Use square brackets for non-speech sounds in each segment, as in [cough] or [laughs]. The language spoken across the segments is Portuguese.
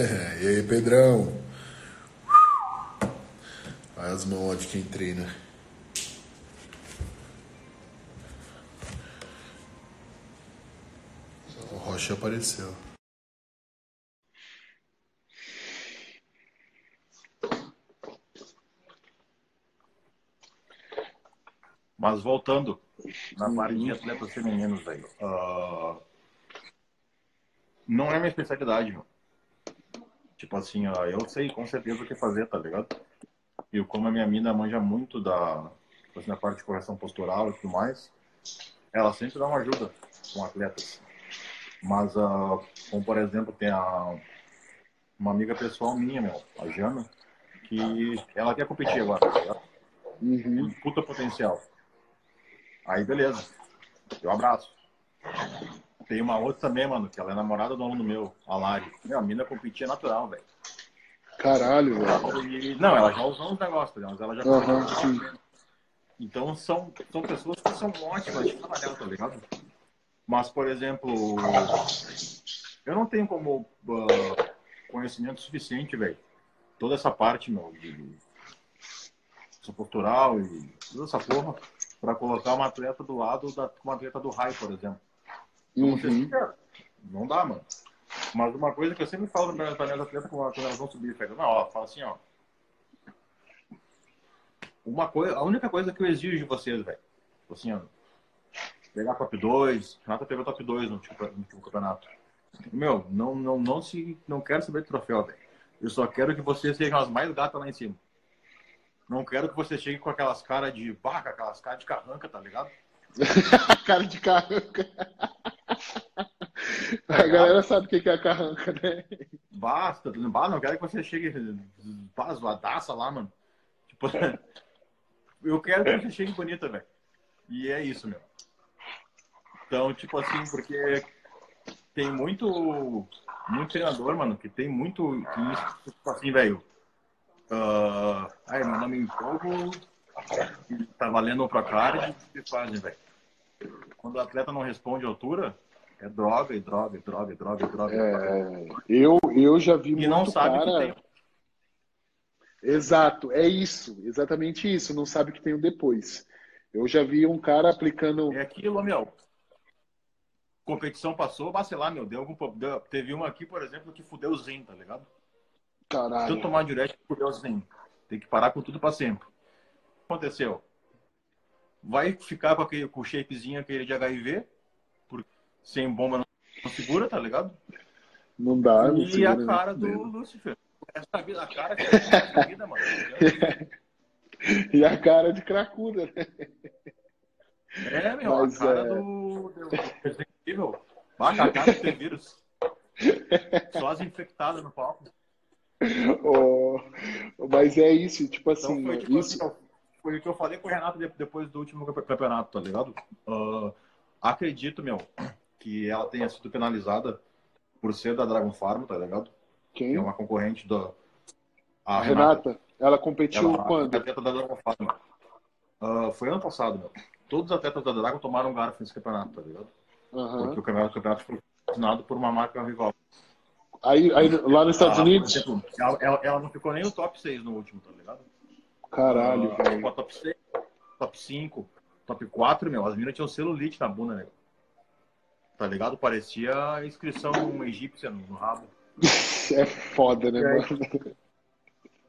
[laughs] e aí, Pedrão? Olha as mãos de quem treina. O Rocha apareceu. Mas voltando na parte de atletas femininos, velho. Uh, não é minha especialidade, meu. Tipo assim, ó, eu sei com certeza o que fazer, tá ligado? E como a minha mina manja muito da, tipo assim, da parte de correção postural e tudo mais, ela sempre dá uma ajuda com atletas. Mas, uh, como por exemplo, tem a, uma amiga pessoal minha, meu, a Jana, que ela quer competir agora, tá ligado? Uhum. Puta potencial. Aí, beleza. Eu abraço. Tem uma outra também, mano, que ela é namorada do aluno meu, a Lari. Meu, a mina competia natural, velho. Caralho, velho. Não, ela já usou uns negócios, tá mas ela já uhum, sim. Então são, são pessoas que são ótimas de trabalhar, tá ligado? Mas, por exemplo, eu não tenho como uh, conhecimento suficiente, velho. Toda essa parte, meu, de, de postural e toda essa porra para colocar uma atleta do lado da uma atleta do raio, por exemplo. Uhum. Não dá, mano. Mas uma coisa que eu sempre falo para minhas atletas quando elas vão subir, pega, não, ó, fala assim, ó. Uma coisa, a única coisa que eu exijo de vocês, velho, assim, ó, pegar top 2, Renata pegou top 2 no último, campeonato. Meu, não, não, não se, não quero saber de troféu, velho. Eu só quero que vocês sejam as mais gatas lá em cima. Não quero que você chegue com aquelas caras de vaca, aquelas caras de carranca, tá ligado? [laughs] cara de carranca. [laughs] A galera sabe o que é a carranca, né? Basta, não quero que você chegue zoadaça lá, mano. Tipo, [laughs] eu quero que você chegue bonita, velho. E é isso, meu. Então, tipo assim, porque tem muito, muito treinador, mano, que tem muito, que, tipo assim, velho, Uh, aí, meu nome é Fogo, tá valendo pra card, o que fazem, velho? Quando o atleta não responde à altura, é droga, e droga, e droga, e droga, e droga. É, eu, eu já vi e muito não sabe cara... que tem. Exato, é isso, exatamente isso, não sabe que tem o depois. Eu já vi um cara aplicando. É aquilo, meu. Competição passou, mas sei lá, meu, deu algum deu, Teve uma aqui, por exemplo, que fudeu o Zen, tá ligado? Caralho. Tanto tomar diurético por Deus nem. Tem que parar com tudo para sempre. O que aconteceu? Vai ficar com, aquele, com o shapezinho aquele de HIV, sem bomba não segura, tá ligado? Não dá, não E a cara do Lucifer. Essa vida, a cara que [laughs] é vida, mano. [laughs] e a cara de cracuda, né? É, meu, Mas, a cara é... do, Resident Evil. Baixa a cara do T-Vírus. Só as infectadas no palco [laughs] oh, mas é isso, tipo então, assim. Então foi, tipo isso... assim, foi o que eu falei com o Renato depois do último campeonato, tá ligado? Uh, acredito, meu, que ela tenha sido penalizada por ser da Dragon Farm, tá ligado? Quem? Que é uma concorrente da. A Renata. Renata. Ela competiu ela, quando? A atleta da Dragon Farm. Uh, foi ano passado, meu. Todos os atletas da Dragon tomaram garfo nesse campeonato, tá ligado? Uhum. Porque o campeonato, o campeonato foi assinado por uma marca rival. Aí, aí lá nos Estados ah, Unidos? Exemplo, ela, ela, ela, não ficou nem no top 6 no último, tá ligado? Caralho, uh, velho. Top 6, top 5, top 4, meu. As minas tinham celulite na bunda, né? Tá ligado? Parecia a inscrição egípcia no rabo. [laughs] é foda, né, mano?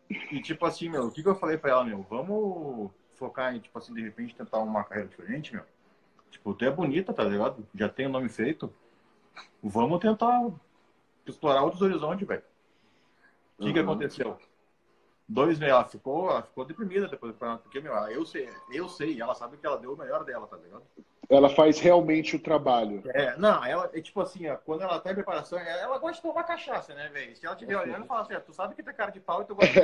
E tipo assim, meu, o que, que eu falei pra ela, meu? Vamos focar em, tipo assim, de repente tentar uma carreira diferente, meu? Tipo, tu é bonita, tá ligado? Já tem o nome feito. Vamos tentar explorar outros horizontes, velho. O que, uhum. que aconteceu? Dois meses, ela ficou, ela ficou deprimida depois do campeonato, porque, meu, eu sei, eu sei, ela sabe que ela deu o melhor dela, tá ligado? Ela faz realmente o trabalho. É, não, ela, é tipo assim, ó, quando ela tá em preparação, ela gosta de tomar cachaça, né, velho? Se ela estiver olhando, fala assim, tu sabe que tem cara de pau e tu gosta de...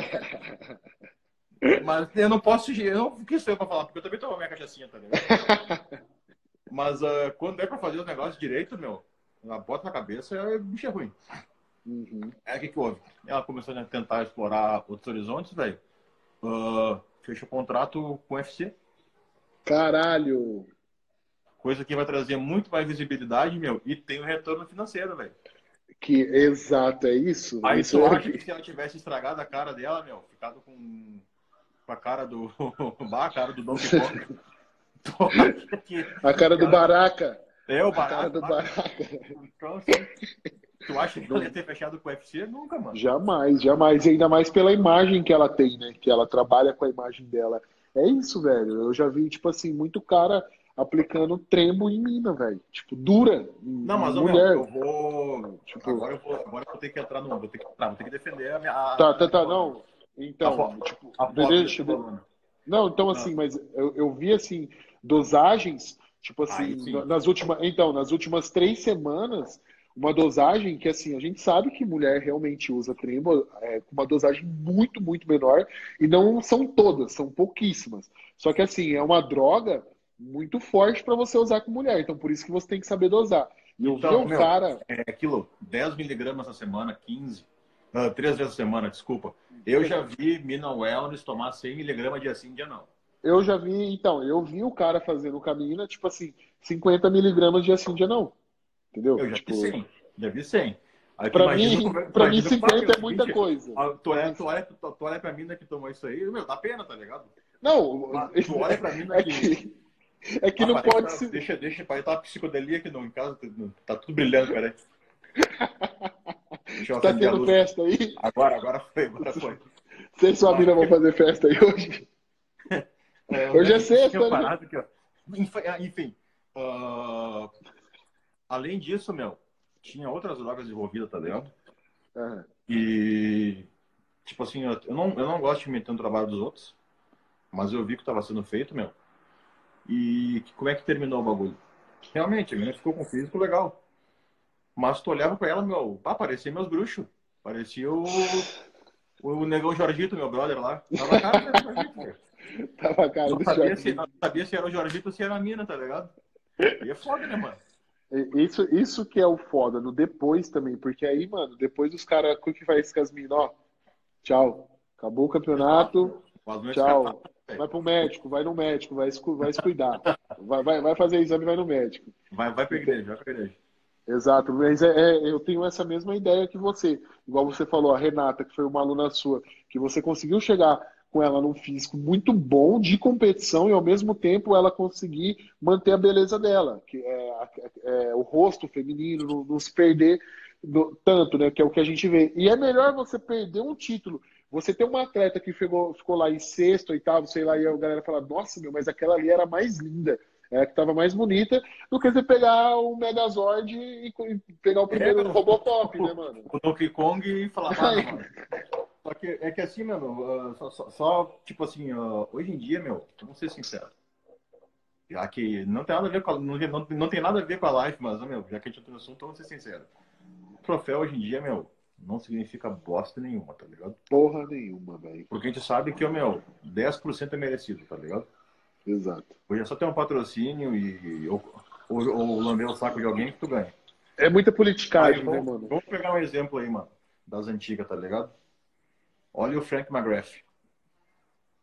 [laughs] Mas eu não posso, eu não quis ser pra falar, porque eu também tomo minha cachaçinha, tá ligado? [laughs] Mas uh, quando é pra fazer os negócios direito, meu, ela bota na cabeça é bicho é ruim. Uhum. Aí o que, que houve? Ela começou a tentar explorar outros horizontes, velho. Uh, fechou contrato com o UFC. Caralho! Coisa que vai trazer muito mais visibilidade, meu, e tem um retorno financeiro, velho. Que exato, é isso. Aí isso tu é... acha que se ela tivesse estragado a cara dela, meu, ficado com, com a cara do. [laughs] a cara do [laughs] acha que. A cara do Baraca. É, o A cara do Baraca. Então, assim, tu acha que ela ia ter fechado com o UFC? Nunca, mano. Jamais, jamais. E ainda mais pela imagem que ela tem, né? Que ela trabalha com a imagem dela. É isso, velho. Eu já vi, tipo assim, muito cara aplicando trembo em mina, velho. Tipo, dura. Não, mas ô, meu, mulher. eu vou. Tipo- Agora eu vou, agora eu vou ter que entrar no. Vou ter que entrar, vou ter que defender a minha. Tá, tá, tá, não. Então, A tipo, A foto deixa, desse balão. Não, então assim, mas eu, eu vi assim, dosagens, tipo assim, Aí nas últimas, então, nas últimas três semanas, uma dosagem que assim, a gente sabe que mulher realmente usa trembo, é, com uma dosagem muito, muito menor, e não são todas, são pouquíssimas. Só que assim, é uma droga muito forte para você usar com mulher, então por isso que você tem que saber dosar. E eu Então, vi um meu, cara, É aquilo, 10 miligramas na semana, 15. ah, três vezes a semana, desculpa. Eu já vi Mina Wellness tomar 100 miligramas dia sim, dia não. eu já vi, então, eu vi o cara fazendo caminho, tipo assim, 50 miligramas de assim, dia não. Entendeu? Eu já Tipo, vi 100. Já vi 100. Aí tu Pra imagina mim, como- pra mim imagina 50 como é muita seguinte, coisa. ah, Tu olha, tu, olha, tu, tu olha pra mina que tomou isso aí, meu, dá pena, tá ligado? Não, Mas Tu [laughs] olha pra mina é que. que, é que Ah, não pode tá- se. Deixa, deixa, pai, tá psicodelia aqui no, em casa, tá- tudo brilhando, peraí. Deixa eu Tá a tendo festa aí? Agora, agora foi, agora foi. Você e sua mina vão fazer festa aí hoje? [laughs] É, Hoje é sexta, né? parado. Enfim, ah, Enfim, ah, além disso, meu, tinha outras drogas envolvidas, tá ligado? Aham. E, tipo assim, eu eu não, eu não gosto de meter no trabalho dos outros, mas eu vi que estava sendo feito, meu. E que- como é que terminou o bagulho? Realmente, a menina ficou com um físico legal. Mas tu olhava pra ela, meu, pá, parecia meus bruxos. Parecia o, o negão Jorgito, meu brother lá. Tava a cara do Jorgito. [laughs] Tava a cara Não do sabia, Jorge. se, não sabia se era o Jorgito ou se era a mina, tá ligado? E é foda, né, mano? Isso, isso que é o foda, no depois também, porque aí, mano, depois os caras, o que faz com as minas? Ó, tchau. Acabou o campeonato, é tchau. Vai pro médico, vai no médico, vai vai se cuidar. Vai, vai, vai fazer exame, vai no médico. Vai, vai pra igreja, vai pra igreja. Exato, mas é, é- eu tenho essa mesma ideia que você. Igual você falou, a Renata, que foi uma aluna sua, que você conseguiu chegar com ela num físico muito bom de competição e ao mesmo tempo ela conseguir manter a beleza dela, que é, a- é o rosto feminino, não, não se perder do- tanto, né? Que é o que a gente vê. E é melhor você perder um título. Você ter uma atleta que ficou, ficou lá em sexto, oitavo, sei lá, e a galera fala, nossa, meu, mas aquela ali era mais linda, é que estava mais bonita, do que você pegar o Megazord e, e pegar o primeiro É. Robocop, né, mano? o Donkey Kong e falar, [laughs] ah, mano. Só que é que assim, mano, ah, só, só- só, tipo assim, ah, hoje em dia, meu, vamos ser sinceros. Já que não tem nada a ver com a, não, não, não tem nada a ver com a live, mas, meu, já que a gente entrou no assunto, vamos ser sinceros. O troféu hoje em dia, meu, não significa bosta nenhuma, tá ligado? Porra nenhuma, velho. Porque a gente sabe que, meu, 10% é merecido, tá ligado? Exato. Hoje é só ter um patrocínio e ou, ou, ou lamber o saco de alguém que tu ganha. É muita politicagem, Aí, né, vamos, mano? vamos pegar um exemplo aí, mano, das antigas, tá ligado? Olha o Frank McGrath.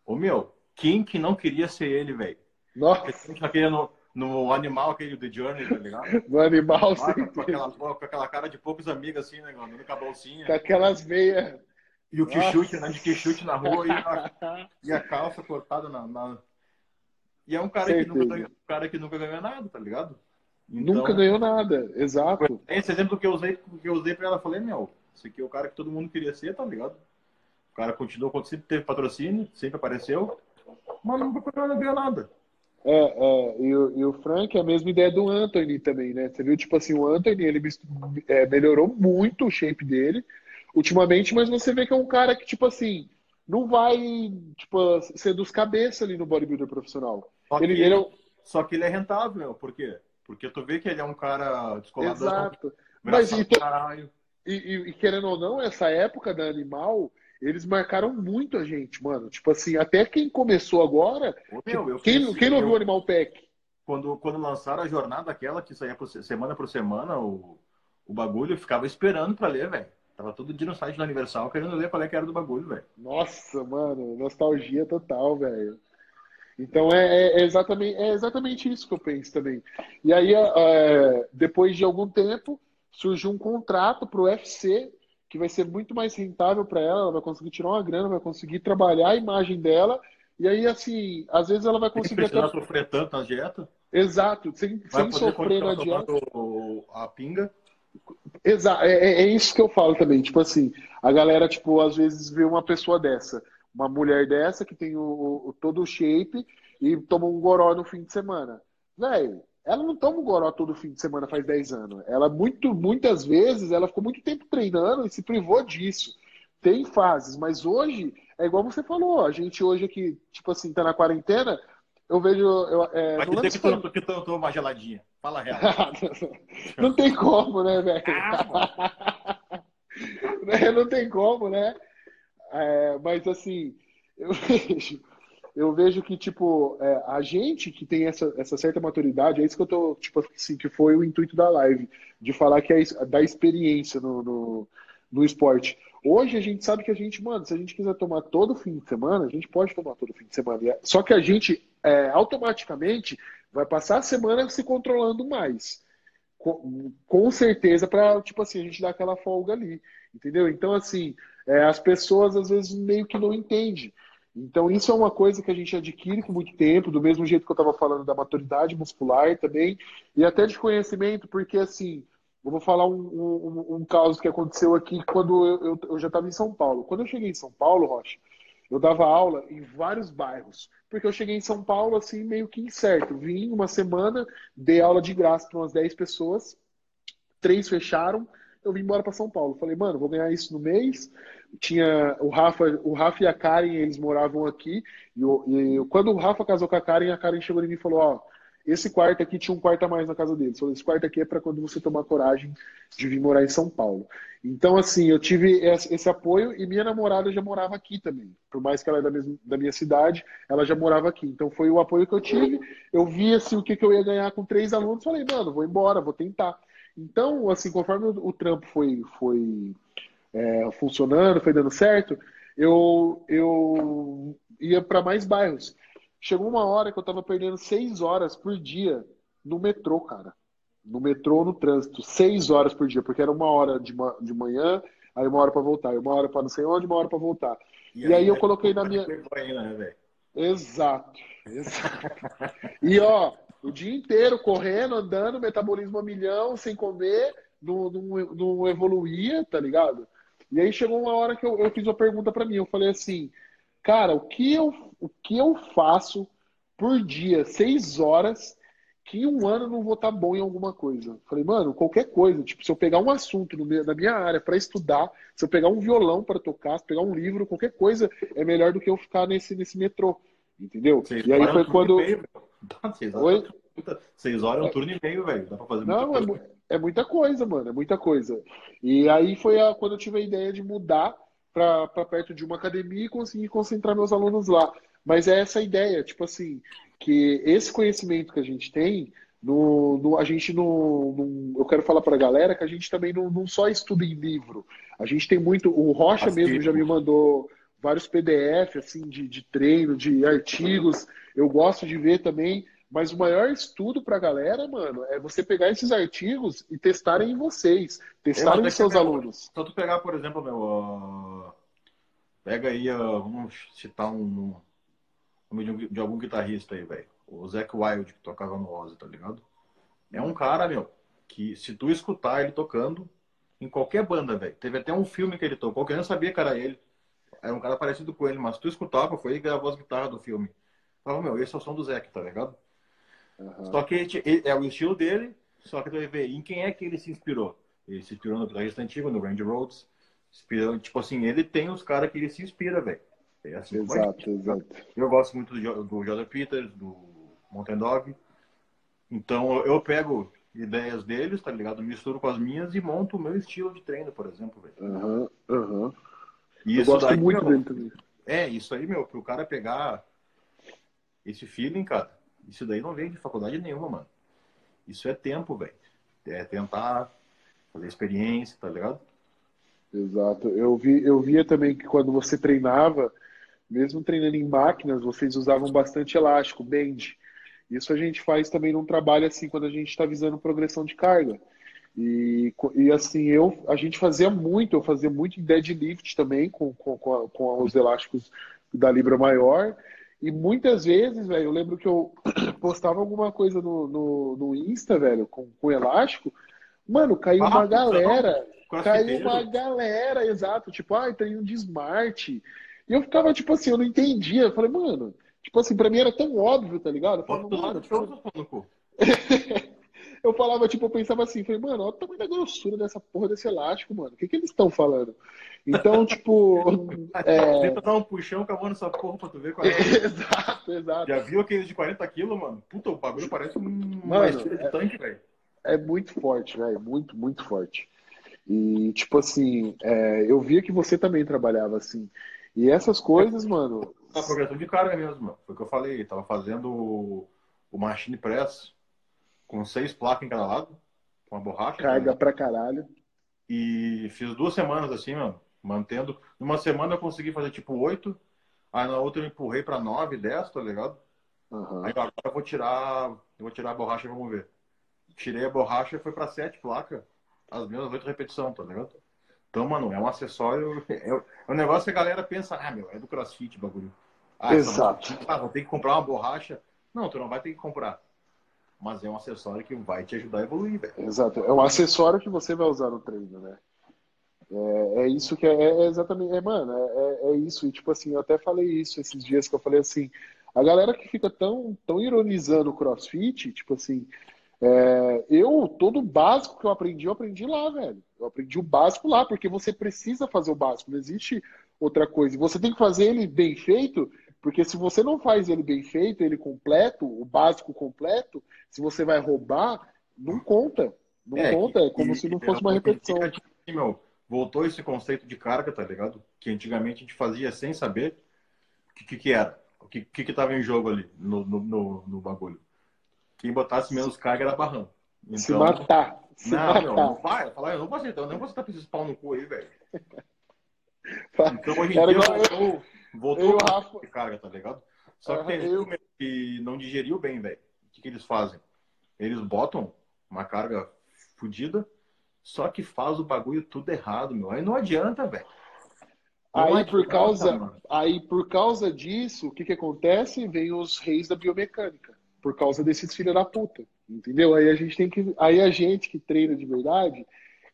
Ô, meu, quem que não queria ser ele, velho? Nossa, Quem que não queria no, no animal aquele do Journey, tá ligado? [laughs] no animal, Ah, sem com, aquela, com aquela cara de poucos amigos, assim, né, andando com a bolsinha. com aquelas veias. E o que Nossa. chute, né, de que chute na rua e a, [laughs] e a calça cortada na... na- E é um cara que, nunca ganhou, um cara que nunca ganhou nada, tá ligado? Então, Nunca ganhou nada, exato. Esse exemplo que eu usei, que eu usei pra ela, eu falei, meu, esse aqui é o cara que todo mundo queria ser, tá ligado? O cara continuou, sempre teve patrocínio, sempre apareceu, mas nunca ganhou nada. É, é, e, o, e o Frank é a mesma ideia do Anthony também, né? Você viu, tipo assim, o Anthony, ele é, melhorou muito o shape dele ultimamente, mas você vê que é um cara que, tipo assim, não vai, tipo, ser dos cabeças ali no bodybuilder profissional. Só que Ele, ele é. Só que ele é rentável, por quê? Porque tu vê que ele é um cara descoladão, Exato. Mas e, caralho. e, e- e querendo ou não, essa época da Animal, eles marcaram muito a gente, mano. Tipo assim, até quem começou agora, Ô, meu, eu quem, quem não viu o Animal Pack? quando, quando lançaram a jornada aquela que saía por se- semana por semana, o, o bagulho, eu ficava esperando pra ler, velho. Tava todo dia no site do Universal querendo ler qual é que era do bagulho, velho. Nossa, mano, nostalgia total, velho. Então é, é exatamente, é exatamente isso que eu penso também. E aí, é, depois de algum tempo, surgiu um contrato para o UFC que vai ser muito mais rentável para ela, ela vai conseguir tirar uma grana, vai conseguir trabalhar a imagem dela, e aí, assim, às vezes ela vai conseguir até... sofrer tanto na dieta. Exato, sem, sem sofrer na dieta. A pinga. Exato, é, é, é, isso que eu falo também. Tipo assim, a galera, tipo, às vezes vê uma pessoa dessa, uma mulher dessa que tem o, o todo o shape e toma um goró no fim de semana. Velho, ela não toma um goró todo fim de semana faz 10 anos. Ela, muito, muitas vezes, ela ficou muito tempo treinando e se privou disso. Tem fases, mas hoje, é igual você falou, a gente hoje aqui, tipo assim, tá na quarentena, eu vejo. Eu, é, Vai dizer que, foi... tô, que uma geladinha. Fala real. [laughs] não tem como, né, velho? Ah, [laughs] não tem como, né? É, mas assim, eu [laughs] vejo, eu vejo que, tipo, é, a gente que tem essa, essa certa maturidade, é isso que eu tô, tipo assim, que foi o intuito da live, de falar que é da experiência no, no, no esporte. Hoje a gente sabe que a gente, mano, se a gente quiser tomar todo fim de semana, a gente pode tomar todo fim de semana. É, só que a gente é, automaticamente vai passar a semana se controlando mais. Com, com certeza, para tipo assim, a gente dar aquela folga ali. Entendeu? Então, assim, é, as pessoas às vezes meio que não entendem. Então, isso é uma coisa que a gente adquire com muito tempo, do mesmo jeito que eu estava falando da maturidade muscular também, e até de conhecimento, porque assim, eu vou falar um, um, um caso que aconteceu aqui quando eu, eu, eu já estava em São Paulo. Quando eu cheguei em São Paulo, Rocha, eu dava aula em vários bairros, porque eu cheguei em São Paulo assim, meio que incerto. Vim uma semana, dei aula de graça para umas 10 pessoas, três fecharam, eu vim embora para São Paulo. Falei, mano, vou ganhar isso no mês. Tinha o Rafa, o Rafa e a Karen, eles moravam aqui. E, eu, e quando o Rafa casou com a Karen, a Karen chegou em mim e falou: Ó, esse quarto aqui tinha um quarto a mais na casa deles. Esse quarto aqui é para quando você tomar coragem de vir morar em São Paulo. Então, assim, eu tive esse apoio e minha namorada já morava aqui também. Por mais que ela é da, mesma, da minha cidade, ela já morava aqui. Então, foi o apoio que eu tive. Eu vi, assim, o que, que eu ia ganhar com três alunos. Falei, mano, vou embora, vou tentar. Então, assim, conforme o, o trampo foi, foi é, funcionando, foi dando certo, eu, eu ia para mais bairros. Chegou uma hora que eu tava perdendo seis horas por dia no metrô, cara. No metrô, no trânsito. Seis horas por dia, porque era uma hora de, de manhã, aí uma hora para voltar, uma hora para não sei onde, uma hora para voltar. E, e aí, aí, eu coloquei na minha. Né, exato, [laughs] exato. e ó, o dia inteiro correndo, andando, metabolismo a milhão, sem comer, não, não, não evoluía, tá ligado? E aí chegou uma hora que eu, eu fiz uma pergunta para mim. Eu falei assim, cara, o que eu, o que eu faço por dia, seis horas, que em um ano não vou estar tá bom em alguma coisa? Falei, mano, qualquer coisa. Tipo, se eu pegar um assunto no meu, na minha área para estudar, se eu pegar um violão para tocar, se pegar um livro, qualquer coisa é melhor do que eu ficar nesse, nesse metrô. Entendeu? Seis e aí foi quando. Meio, seis, horas, Oi? seis horas é um turno e meio, velho. Dá pra fazer muita não, é coisa. É, é muita coisa, mano. É muita coisa. E aí foi a, quando eu tive a ideia de mudar para perto de uma academia e conseguir concentrar meus alunos lá. Mas é essa ideia, tipo assim, que esse conhecimento que a gente tem, no, no a gente não. Eu quero falar para a galera que a gente também não, não, só estuda em livro. A gente tem muito. O Rocha mesmo já me mandou vários PDF assim, de, de treino, de artigos. Eu gosto de ver também. Mas o maior estudo para a galera, mano, é você pegar esses artigos e testarem em vocês, testarem em seus alunos. Só tu pegar, por exemplo, meu, uh, pega aí, uh, vamos citar um, nome de, de, algum guitarrista aí, velho. O Zac Wild, que tocava no Ozzy, tá ligado? É um cara, meu, que se tu escutar ele tocando em qualquer banda, velho. Teve até um filme que ele tocou, que eu não sabia que era ele. Era um cara parecido com ele, mas tu escutava, foi ele que gravou as guitarras do filme. Falava, meu, esse é o som do Zac, tá ligado? Uhum. Só que é o estilo dele, só que tu vai ver em quem é que ele se inspirou. Ele se inspirou no guitarrista antigo, no Randy Rhodes. Inspirou, tipo assim, ele tem os caras que ele se inspira, velho. É assim, exato, exato. Eu gosto muito do, do Jordan Peters, do Mountain Dog. Então eu pego ideias deles, tá ligado? Misturo com as minhas e monto o meu estilo de treino, por exemplo, velho. Aham, aham. Eu gosto daí, muito meu, dele também. É, isso aí, meu, pro cara pegar esse feeling, cara, isso daí não vem de faculdade nenhuma, mano. Isso é tempo, velho. É tentar fazer experiência, tá ligado? Exato. Eu, vi, eu via também que quando você treinava, mesmo treinando em máquinas, vocês usavam bastante elástico, bend. Isso a gente faz também num trabalho assim, quando a gente está visando progressão de carga. E, e assim, eu, a gente fazia muito, eu fazia muito em deadlift também, com, com, com, com os elásticos da Libra maior. E muitas vezes, velho, eu lembro que eu [clears throat] postava alguma coisa no, no, no Insta, velho, com, com elástico. Mano, caiu ah, uma galera. Caiu uma galera, exato. Tipo, ah, tem um de smart. E eu ficava, tipo assim, eu não entendia. Eu falei, mano, tipo assim, pra mim era tão óbvio, tá ligado? Eu falava, mano, tipo... [laughs] eu falava, tipo, eu pensava assim, falei, mano, olha o tamanho da grossura dessa porra desse elástico, mano. O que, que eles estão falando? Então, [laughs] tipo. é... Tenta dar um puxão acabou nessa porra pra tu ver qual é. [laughs] exato, exato. Já viu aqueles de 40 quilos, mano? Puta, o bagulho parece um mano, de é... tanque, velho. É muito forte, velho. Muito, muito forte. E, tipo assim, é... eu via que você também trabalhava assim. E essas coisas, mano. A progressão de carga mesmo, mano. Foi o que eu falei. Tava fazendo o machine press com seis placas em cada lado, com a borracha. Carga né? pra caralho. E fiz duas semanas assim, mano, mantendo. Numa semana eu consegui fazer tipo oito, aí na outra eu empurrei pra nove, dez, tá ligado? Uhum. Aí agora eu vou tirar, eu vou tirar a borracha e vamos ver. Tirei a borracha e foi pra sete placas, as mesmas oito repetições, tá ligado? Então, mano, é um acessório. [laughs] É, é um negócio que a galera pensa, ah, meu, é do crossfit bagulho. Ah, Exato. Ah, vou ter que comprar uma borracha. Não, tu não vai ter que comprar mas é um acessório que vai te ajudar a evoluir. Exato. É um acessório que você vai usar no treino, né? É, é isso que é, é exatamente. É, mano, é, é, é, isso. E tipo assim, eu até falei isso esses dias que eu falei assim. A galera que fica tão, tão ironizando o crossfit, tipo assim, é, eu, todo o básico que eu aprendi, eu aprendi lá, velho. Eu aprendi o básico lá, porque você precisa fazer o básico, não existe outra coisa. Você tem que fazer ele bem feito porque se você não faz ele bem feito, ele completo, o básico completo, se você vai roubar, não conta. Não é, conta, é como se não fosse uma repetição. Meu, voltou esse conceito de carga, tá ligado? Que antigamente a gente fazia sem saber o que, que, que, era, o que, que, que tava em jogo ali no, no, no, no bagulho. Quem botasse menos carga era barrão. Então, se matar. Se não, matar. Meu, não vai. Eu, eu não vou aceitar, eu não vou aceitar esses pau no cu aí, velho. Então hoje em dia igual eu, Voltou eu, Rafa... carga, tá ligado? Só que tem eu... que não digeriu bem, velho. O que, que eles fazem? Eles botam uma carga fodida, só que faz o bagulho tudo errado, meu. Aí não adianta, velho. Aí adianta, por causa, mano. aí por causa disso, o que que acontece? Vem os reis da biomecânica, por causa desses filhos da puta, entendeu? Aí a gente tem que, aí a gente que treina de verdade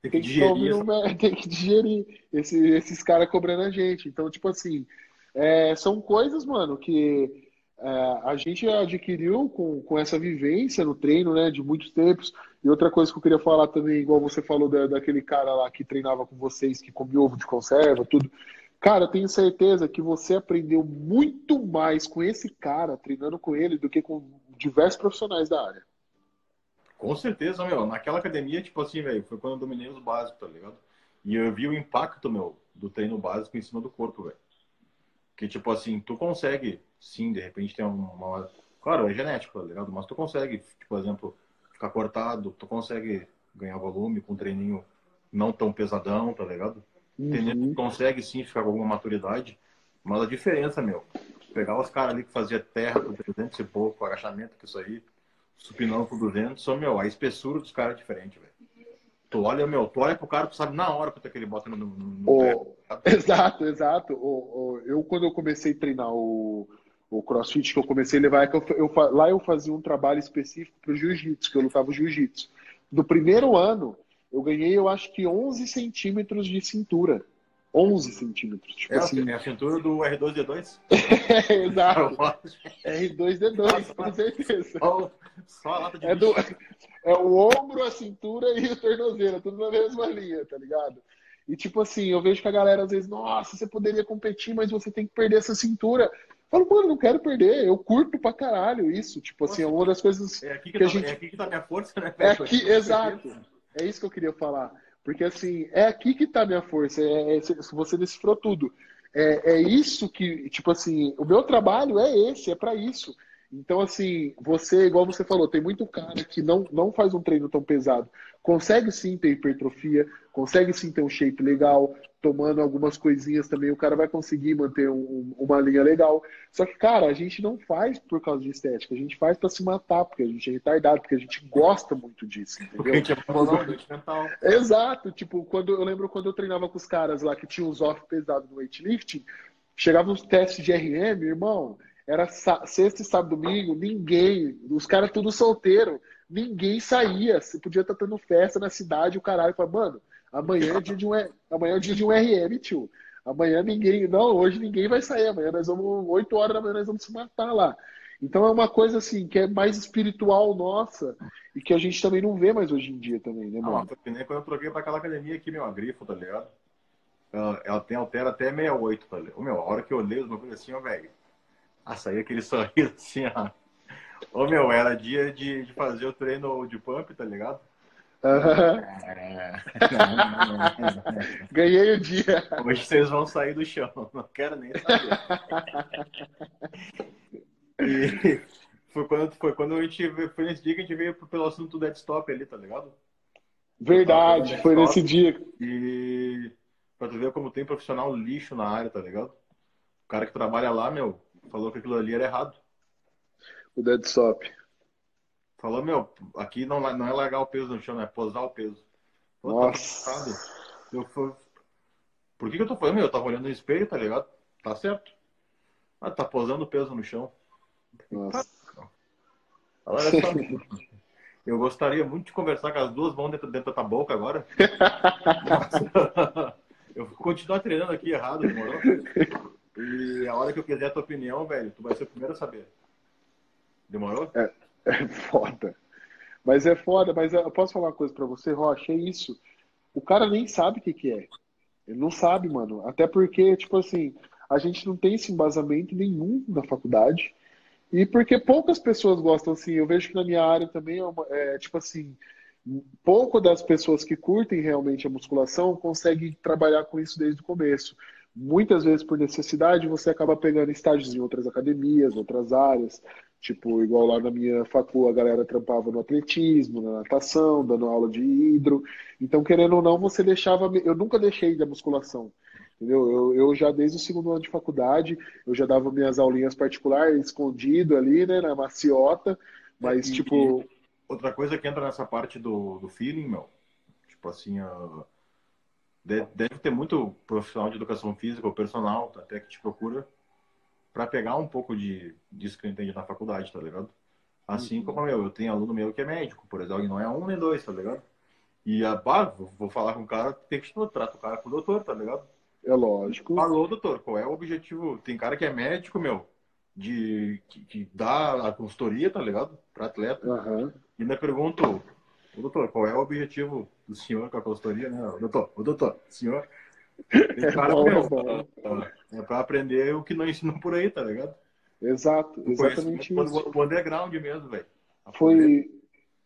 tem que, tem que digerir, essa... [laughs] tem que digerir esse, esses caras cobrando a gente. Então, tipo assim, é, são coisas, mano, que é, a gente adquiriu com, com essa vivência no treino, né, de muitos tempos. E outra coisa que eu queria falar também, igual você falou da, daquele cara lá que treinava com vocês, que comia ovo de conserva, tudo. Cara, tenho certeza que você aprendeu muito mais com esse cara, treinando com ele, do que com diversos profissionais da área. Com certeza, meu. Naquela academia, tipo assim, velho, foi quando eu dominei os básicos, tá ligado? E eu vi o impacto, meu, do treino básico em cima do corpo, velho. Que, tipo assim, tu consegue, sim, de repente tem uma. Claro, é genético, tá ligado? Mas tu consegue, tipo, por exemplo, ficar cortado, tu consegue ganhar volume com um treininho não tão pesadão, tá ligado? Uhum. Tu consegue, sim, ficar com alguma maturidade. Mas a diferença, meu, pegar os caras ali que fazia terra com 300 e pouco, agachamento, que isso aí, supinão com 200, só, meu, a espessura dos caras é diferente, velho. Tu olha, meu, tu olha pro cara, tu sabe na hora que ele bota no, no, no o... pé. [laughs] Exato, exato. O, o, eu, quando eu comecei a treinar o, o crossfit, que eu comecei a levar, é que eu, eu, lá eu fazia um trabalho específico pro jiu-jitsu, que eu lutava jiu-jitsu. No primeiro ano, eu ganhei, eu acho que 11 centímetros de cintura. 11 centímetros. Tipo é, assim. é a cintura do R2D2? é, [laughs] exato. R2D2, com certeza. Só, só a lata de é, do, é o ombro, a cintura e o tornozelo, tudo na mesma linha, tá ligado? E tipo assim, eu vejo que a galera às vezes, nossa, você poderia competir, mas você tem que perder essa cintura. Eu falo, mano, não quero perder, eu curto pra caralho isso. Tipo assim, é uma das coisas. É aqui que, que tá, a gente... é aqui que tá minha força, né? É aqui, exato. É isso que eu queria falar. Porque assim, é aqui que tá minha força. É, é, você decifrou tudo. É, é isso que, tipo assim, o meu trabalho é esse, é para isso. Então, assim, você, igual você falou, tem muito cara que não, não faz um treino tão pesado. Consegue sim ter hipertrofia, consegue sim ter um shape legal, tomando algumas coisinhas também, o cara vai conseguir manter um, uma linha legal. Só que, cara, a gente não faz por causa de estética, a gente faz para se matar, porque a gente é retardado, porque a gente gosta muito disso, entendeu? Porque a gente é mental. Exato, tipo, quando eu lembro quando eu treinava com os caras lá que tinham os off pesados no weightlifting, chegava uns testes de RM, irmão, era sexta e sábado, domingo, ninguém, os caras tudo solteiro, ninguém saía. Você podia estar tendo festa na cidade, o caralho fala, mano, amanhã é dia de um, amanhã é dia de um RM, tio. Amanhã ninguém, não, hoje ninguém vai sair, amanhã nós vamos, 8 horas da manhã nós vamos se matar lá. Então é uma coisa assim, que é mais espiritual nossa e que a gente também não vê mais hoje em dia também, né, mano? Ah, nem quando eu troquei pra aquela academia aqui, meu, a grifo, tá ligado? Ela, ela tem altera até 68, tá ligado? Meu, a hora que eu olhei os bagulhos assim, ó, velho ah, saía aquele [laughs] sorriso assim, ó. Ô meu, era dia de, de fazer o treino de pump, tá ligado? Uhum. [laughs] Ganhei o dia. Hoje vocês vão sair do chão, [laughs] não quero nem saber. e foi quando, foi quando a gente foi nesse dia que a gente veio pelo assunto do desktop ali, tá ligado? Verdade, foi nesse dia. E pra tu ver como tem profissional lixo na área, tá ligado? O cara que trabalha lá, meu, falou que aquilo ali era errado. O dead stop. Falou, meu, aqui não, não é largar o peso no chão, é posar o peso. Pô, tá Nossa. Tá eu fui... Por que, que eu tô falando? Meu, eu tava olhando no espelho, tá ligado? Tá certo. Ah, tá posando o peso no chão. Nossa. Olha só. [laughs] Eu gostaria muito de conversar com as duas mãos dentro, dentro da boca agora. [laughs] eu vou continuar treinando aqui errado, demorou? E a hora que eu quiser a tua opinião, velho, tu vai ser o primeiro a saber. Demorou? É, é foda. Mas é foda, mas eu posso falar uma coisa pra você, Rocha? É isso. O cara nem sabe o que, que é. Ele não sabe, mano. Até porque, tipo assim, a gente não tem esse embasamento nenhum na faculdade. E porque poucas pessoas gostam assim. Eu vejo que na minha área também é, uma, é tipo assim, pouco das pessoas que curtem realmente a musculação conseguem trabalhar com isso desde o começo. Muitas vezes, por necessidade, você acaba pegando estágios em outras academias, outras áreas. Tipo, igual lá na minha facul, a galera trampava no atletismo, na natação, dando aula de hidro. Então, querendo ou não, você deixava. Eu nunca deixei da musculação. Entendeu? Eu, eu já, desde o segundo ano de faculdade, eu já dava minhas aulinhas particulares, escondido ali, né, na maciota. Mas, e, tipo. Outra coisa que entra nessa parte do, do feeling, meu. Tipo assim, deve ter muito profissional de educação física ou personal até que te procura para pegar um pouco de disso que eu entendi na faculdade, tá ligado? Assim uhum. como eu, eu tenho aluno meu que é médico, por exemplo, não é um nem dois, tá ligado? E a bah, vou falar com o cara, tem que tratar o cara com o doutor, tá ligado? É lógico. Falou, doutor, qual é o objetivo? Tem cara que é médico, meu, de que, que dá a consultoria, tá ligado? Para atleta. Uhum. E ainda pergunto, doutor, qual é o objetivo do senhor com a consultoria, né? O doutor, o doutor, senhor. Tem cara é, é para aprender o que não ensinam por aí, tá ligado? Exato, exatamente isso. O underground mesmo, velho. Foi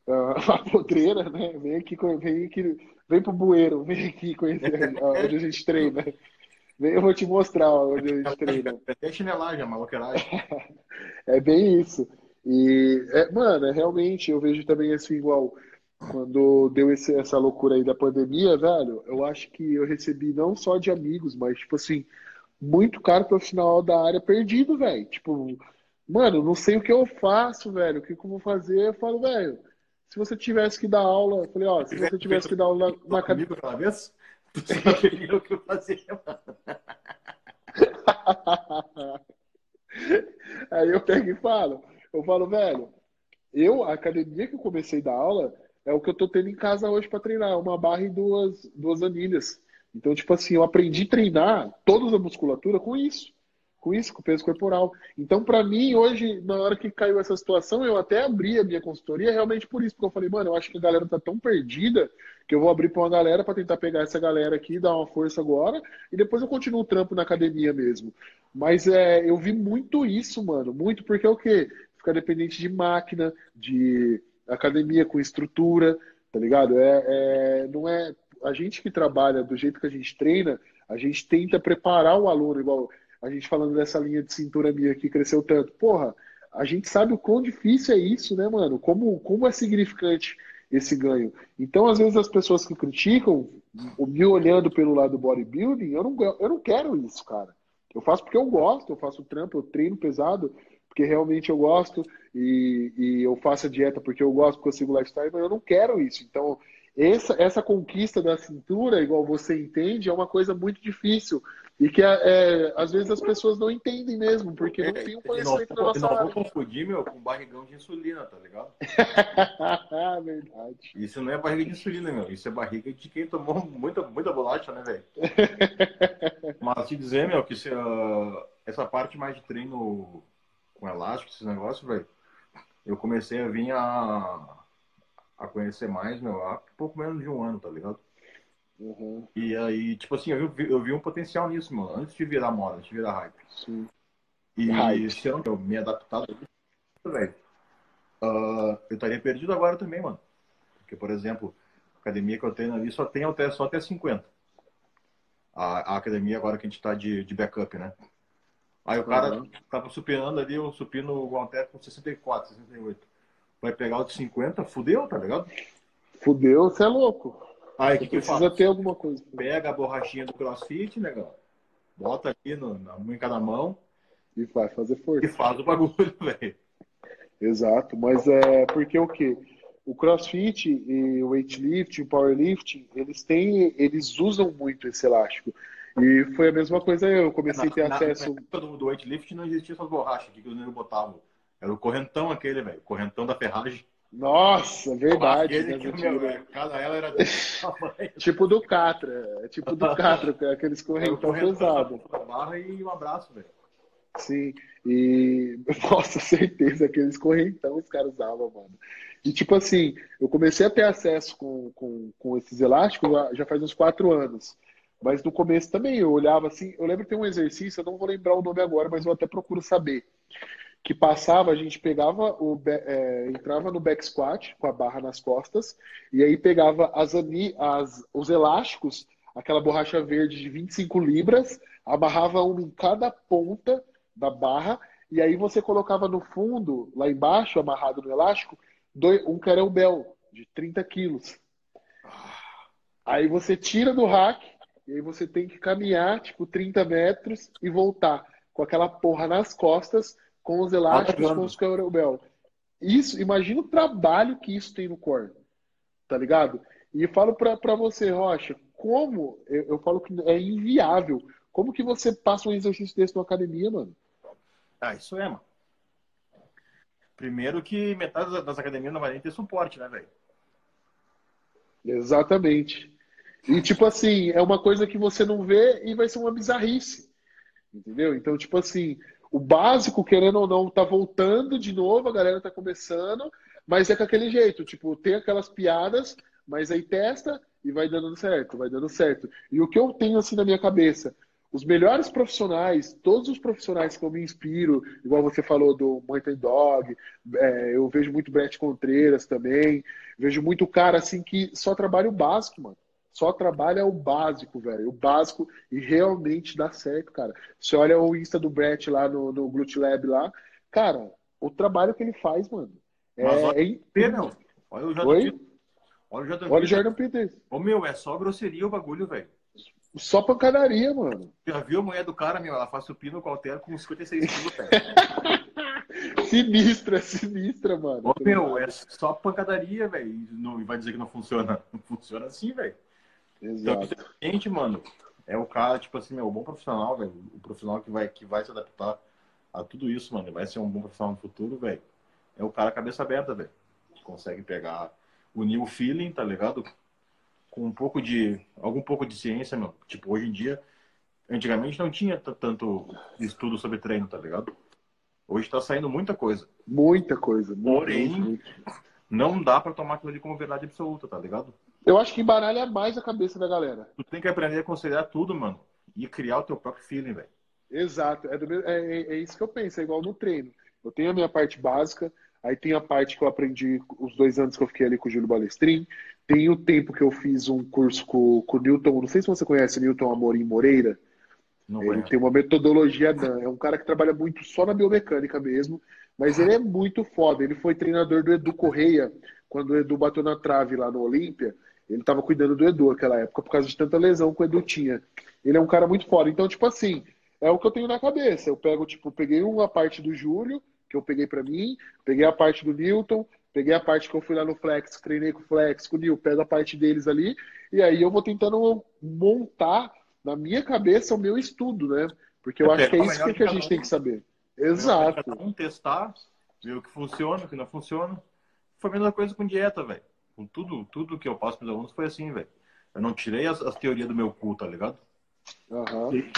uh, a podreira, né? Vem aqui, vem aqui, vem pro bueiro, vem aqui conhecer [laughs] onde a gente treina. Eu vou te mostrar onde a gente treina. [laughs] É chinelagem, maloqueiragem. [laughs] é bem isso. E, é, mano, é, realmente, eu vejo também assim, igual quando deu esse, essa loucura aí da pandemia, velho, eu acho que eu recebi não só de amigos, mas, tipo assim, muito cara profissional da área perdido, velho. Tipo, mano, não sei o que eu faço, velho. O que, que eu vou fazer? Eu falo, velho, se você tivesse que dar aula, eu falei, ó, se você tivesse que dar aula na, na academia. aquela vez? Tu o que eu fazia, mano. [laughs] Aí eu pego e falo, eu falo, velho, eu, a academia que eu comecei a dar aula, é o que eu tô tendo em casa hoje para treinar, uma barra e duas, duas anilhas. Então, tipo assim, eu aprendi a treinar toda a musculatura com isso. Com isso, com o peso corporal. Então, para mim, hoje, na hora que caiu essa situação, eu até abri a minha consultoria realmente por isso, porque eu falei, mano, eu acho que a galera tá tão perdida que eu vou abrir para uma galera para tentar pegar essa galera aqui, dar uma força agora, e depois eu continuo o trampo na academia mesmo. Mas é, eu vi muito isso, mano, muito, porque é o quê? Ficar dependente de máquina, de academia com estrutura, tá ligado? É, é, não é a gente que trabalha do jeito que a gente treina, a gente tenta preparar o aluno, igual a gente falando dessa linha de cintura minha que cresceu tanto. Porra, a gente sabe o quão difícil é isso, né, mano? Como, como é significante esse ganho. Então, às vezes, as pessoas que criticam, me olhando pelo lado do bodybuilding, eu não, eu não quero isso, cara. Eu faço porque eu gosto, eu faço trampo, eu treino pesado, porque realmente eu gosto, e, e eu faço a dieta porque eu gosto, porque eu sigo o lifestyle, mas eu não quero isso. Então, essa, essa conquista da cintura, igual você entende, é uma coisa muito difícil. E que é, às vezes as pessoas não entendem mesmo, porque não tem um conhecimento da nossa Não vou confundir, meu, com barrigão de insulina, tá ligado? [laughs] Verdade. Isso não é barriga de insulina, meu. Isso é barriga de quem tomou muita, muita bolacha, né, velho? [laughs] Mas te dizer, meu, que se, uh, essa parte mais de treino com elástico, esses negócios, velho, eu comecei a vir a, a conhecer mais, meu, há pouco menos de um ano, tá ligado? Uhum. E aí, tipo assim, eu vi, eu vi um potencial nisso, mano, antes de virar moda, antes de virar hype. Sim. E hype. se eu não me adaptar, velho, uh, eu estaria perdido agora também, mano. Porque, por exemplo, a academia que eu tenho ali só tem até, só até 50. A, a academia agora que a gente tá de, de backup, né? Aí o cara uhum. tava supinando ali, o supino o Alter com 64, 68. Vai pegar o de 50, fudeu, tá ligado? Fudeu, você é louco. Aí, que, que precisa ter alguma coisa. Pega a borrachinha do crossfit, negão. Bota aqui no, na, em cada mão. E vai fazer força. E faz o bagulho, [laughs] velho. Exato, mas é porque o quê? O crossfit e o weightlifting, o powerlifting, eles têm, eles usam muito esse elástico. E foi a mesma coisa eu, comecei na, a ter na, acesso. Na do, do weightlifting não existia essas borrachas aqui que os negros botavam. Era o correntão aquele, velho. Correntão da ferragem. Nossa, verdade. Né, que, meu, cada ela era Tipo do Catra. Tipo do Catra, é [laughs] aqueles correntão pesados. Barra e um abraço, velho. Sim. E, [laughs] nossa, certeza, aqueles correntão os caras usavam, mano. E tipo assim, eu comecei a ter acesso com, com, com esses elásticos já faz uns quatro anos. Mas no começo também eu olhava assim, eu lembro que tem um exercício, eu não vou lembrar o nome agora, mas eu até procuro saber que passava, a gente pegava o é, entrava no back squat com a barra nas costas e aí pegava as, as os elásticos, aquela borracha verde de 25 libras, amarrava uma em cada ponta da barra e aí você colocava no fundo, lá embaixo, amarrado no elástico, dois, um kettlebell de 30 quilos. Aí você tira do rack e aí você tem que caminhar tipo 30 metros e voltar com aquela porra nas costas com os elásticos, com os kettlebell. Isso, imagina o trabalho que isso tem no core, tá ligado? E falo para você, Rocha, como, eu, eu, falo que é inviável, como que você passa um exercício desse na academia, mano? Ah, isso é, mano. Primeiro que metade das academias não vai nem ter suporte, né, velho? Exatamente. E, tipo assim, é uma coisa que você não vê e vai ser uma bizarrice. Entendeu? Então, tipo assim, o básico, querendo ou não, tá voltando de novo, a galera tá começando, mas é com aquele jeito, tipo, tem aquelas piadas, mas aí testa e vai dando certo, vai dando certo. E o que eu tenho assim na minha cabeça, os melhores profissionais, todos os profissionais que eu me inspiro, igual você falou do Mountain Dog, é, eu vejo muito Brett Contreras também, vejo muito cara assim que só trabalha o básico, mano. Só trabalha o básico, velho. O básico e realmente dá certo, cara. Você olha o Insta do Brett lá no, no Glute Lab lá, cara, o trabalho que ele faz, mano. É, Mas olha, é não. olha o Jordan Oi? Olha o Jordan, olha o Jordan. Ô, meu, é só grosseria o bagulho, velho. Só pancadaria, mano. Já viu a mulher do cara, meu? Ela faz supino com altero com 56 quilos, velho. [laughs] sinistra, sinistra, mano. Ô, meu, é só pancadaria, velho. E vai dizer que não funciona. Não funciona assim, velho. Exato. Então, gente, mano, é o cara, tipo assim, meu, o bom profissional, velho. O profissional que vai, que vai se adaptar a tudo isso, mano. Vai ser um bom profissional no futuro, velho. É o cara cabeça aberta, velho. Que consegue pegar, unir o feeling, tá ligado? Com um pouco de. algum pouco de ciência, meu. Tipo, hoje em dia, antigamente não tinha tanto estudo sobre treino, tá ligado? Hoje tá saindo muita coisa. Muita coisa. Porém, muito. não dá para tomar aquilo ali como verdade absoluta, tá ligado? Eu acho que embaralha mais a cabeça da galera. Tu tem que aprender a considerar tudo, mano. E criar o teu próprio feeling, velho. Exato. É, é, é, é, isso que eu penso, é igual no treino. Eu tenho a minha parte básica, aí tem a parte que eu aprendi os dois anos que eu fiquei ali com o Júlio Balestrin. Tem o tempo que eu fiz um curso com, com o Newton, não sei se você conhece Newton Amorim Moreira. Não ele conheço. tem uma metodologia, é um cara que trabalha muito só na biomecânica mesmo, Mas ele é muito foda. Ele foi treinador do Edu Correia, quando o Edu bateu na trave lá no Olímpia. Ele tava cuidando do Edu naquela época, por causa de tanta lesão que o Edu tinha. Ele é um cara muito foda. Então, tipo assim, é o que eu tenho na cabeça. Eu pego, tipo, peguei uma parte do Júlio, que eu peguei para mim, peguei a parte do Newton, peguei a parte que eu fui lá no Flex, treinei com o Flex, com o Nil, pego a parte deles ali, e aí eu vou tentando montar na minha cabeça o meu estudo, né? Porque eu é, acho que é isso que, que a gente um, tem que saber. Exato. Um testar, ver o que funciona, o que não funciona. Foi a mesma coisa com dieta, velho. Com tudo, tudo que eu passo para os alunos foi assim, velho. Eu não tirei as, as teorias do meu cu, tá ligado? Aham. Uhum.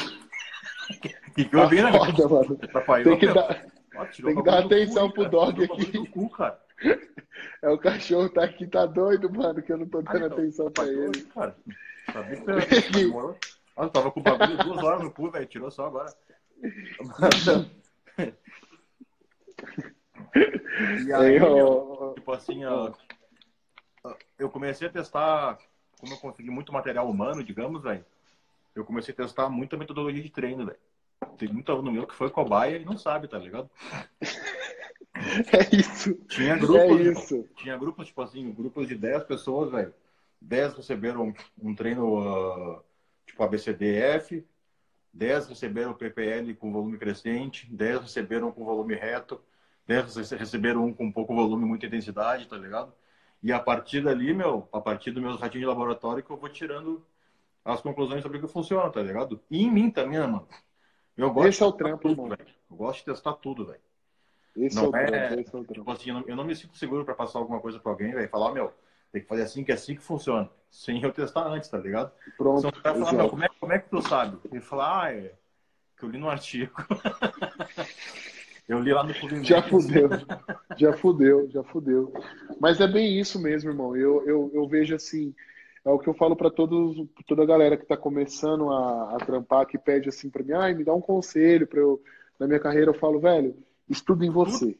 [laughs] que, que eu vi, né? Foda, mano. Tem que dar, tem que dar atenção pro dog aqui. Cu, cara. É o cachorro tá aqui, tá doido, mano, que eu não tô dando Ai, atenção pra ele. Cara, sabia que Olha, tava com o bagulho duas horas no cu, velho. Tirou só agora. [laughs] [laughs] e aí, tipo assim, ó, eu comecei a testar, como eu consegui muito material humano, digamos, velho. Eu comecei a testar muita metodologia de treino, velho. Tem muito aluno meu que foi cobaia e não sabe, tá ligado? [laughs] É isso. Tinha grupos, é isso. tinha grupos, tipo assim, grupos de 10 pessoas, velho. 10 receberam um treino uh, tipo ABCDF, 10 receberam PPL com volume crescente, 10 receberam com volume reto, 10 receberam um com pouco volume muita intensidade, tá ligado? E a partir dali, meu, a partir dos meus ratinhos de laboratório, que eu vou tirando as conclusões sobre o que funciona, tá ligado? E em mim também, né, mano. Eu gosto Esse é o trampo, tudo, velho. Eu gosto de testar tudo, velho. Esse, não é, é, esse é o trampo. Tipo assim, eu não, eu não me sinto seguro para passar alguma coisa para alguém, velho. Falar, meu, tem que fazer assim, que é assim que funciona. Sem eu testar antes, tá ligado? Pronto. Então, falar, meu, como é, como é que tu sabe? Ele fala, ah, é que eu li no artigo. [laughs] eu li lá no Fluminense. Já fudeu, já fudeu, já fudeu. Mas é bem isso mesmo, irmão. Eu, eu, eu vejo assim, é o que eu falo para todos, toda a galera que está começando a, a trampar, que pede assim para mim, ai, me dá um conselho para eu na minha carreira, eu falo, velho, estuda em você.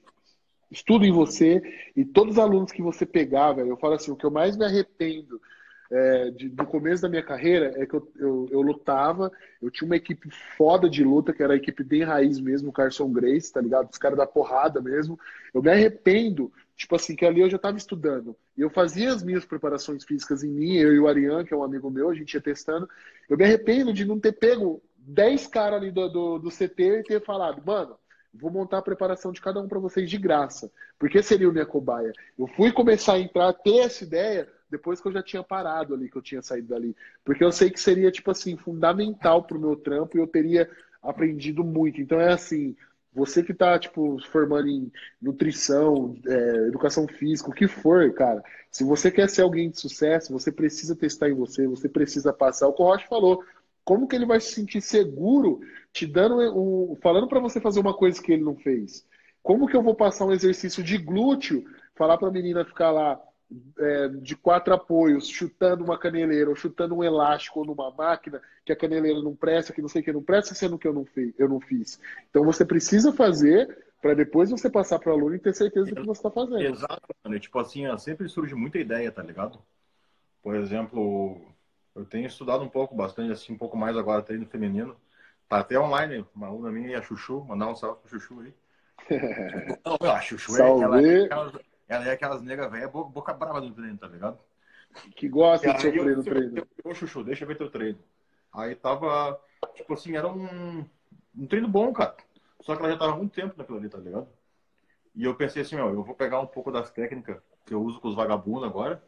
Estuda em você e todos os alunos que você pegar, velho, eu falo assim, o que eu mais me arrependo é, de, do começo da minha carreira é que eu, eu, eu, lutava, eu tinha uma equipe foda de luta, que era a equipe bem raiz mesmo, o Carson Grace, tá ligado? Os caras da porrada mesmo. Eu me arrependo, tipo assim, que ali eu já tava estudando. E eu fazia as minhas preparações físicas em mim, eu e o Ariane, que é um amigo meu, a gente ia testando. Eu me arrependo de não ter pego 10 caras ali do, do, do CT e ter falado, mano, vou montar a preparação de cada um para vocês de graça. Porque seria o minha cobaia. Eu fui começar a entrar, ter essa ideia depois que eu já tinha parado ali, que eu tinha saído dali. Porque eu sei que seria, tipo assim, fundamental pro meu trampo e eu teria aprendido muito. Então é assim, você que tá, tipo, formando em nutrição, é, educação física, o que for, cara, se você quer ser alguém de sucesso, você precisa testar em você, você precisa passar. O que o Rocha falou, como que ele vai se sentir seguro te dando um, falando para você fazer uma coisa que ele não fez? Como que eu vou passar um exercício de glúteo, falar para a menina ficar lá é, de quatro apoios, chutando uma caneleira ou chutando um elástico numa máquina, que a caneleira não presta, que não sei o que não presta, sendo que eu não, fiz, eu não fiz. Então você precisa fazer para depois você passar para o aluno e ter certeza do que você está fazendo. Exato, mano. Tipo assim, sempre surge muita ideia, tá ligado? Por exemplo, eu tenho estudado um pouco, bastante, assim, um pouco mais agora treino feminino. Tá até online, uma aluna minha e a Chuchu, mandar um salve pro Chuchu aí. [laughs] Não, a Chuchu Salve. é aquela, ela é aquelas nega velha boca, boca brava do treino, tá ligado? Que gosta de sofrer no treino. Ô, Chuchu, deixa eu ver teu treino. Aí tava, tipo assim, era um, um treino bom, cara. Só que ela já tava há muito tempo naquilo ali, tá ligado? E eu pensei assim, ó, eu vou pegar um pouco das técnicas que eu uso com os vagabundos agora.